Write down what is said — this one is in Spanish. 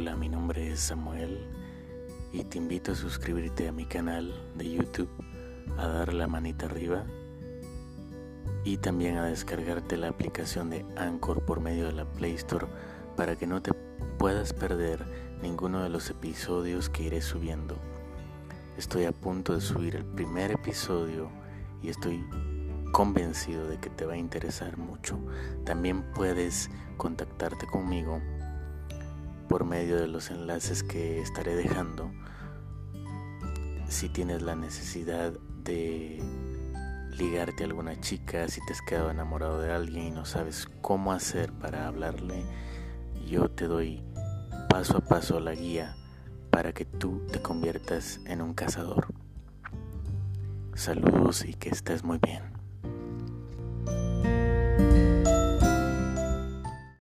Hola, mi nombre es Samuel y te invito a suscribirte a mi canal de YouTube, a dar la manita arriba y también a descargarte la aplicación de Anchor por medio de la Play Store para que no te puedas perder ninguno de los episodios que iré subiendo. Estoy a punto de subir el primer episodio y estoy convencido de que te va a interesar mucho. También puedes contactarte conmigo por medio de los enlaces que estaré dejando. Si tienes la necesidad de ligarte a alguna chica, si te has quedado enamorado de alguien y no sabes cómo hacer para hablarle, yo te doy paso a paso la guía para que tú te conviertas en un cazador. Saludos y que estés muy bien.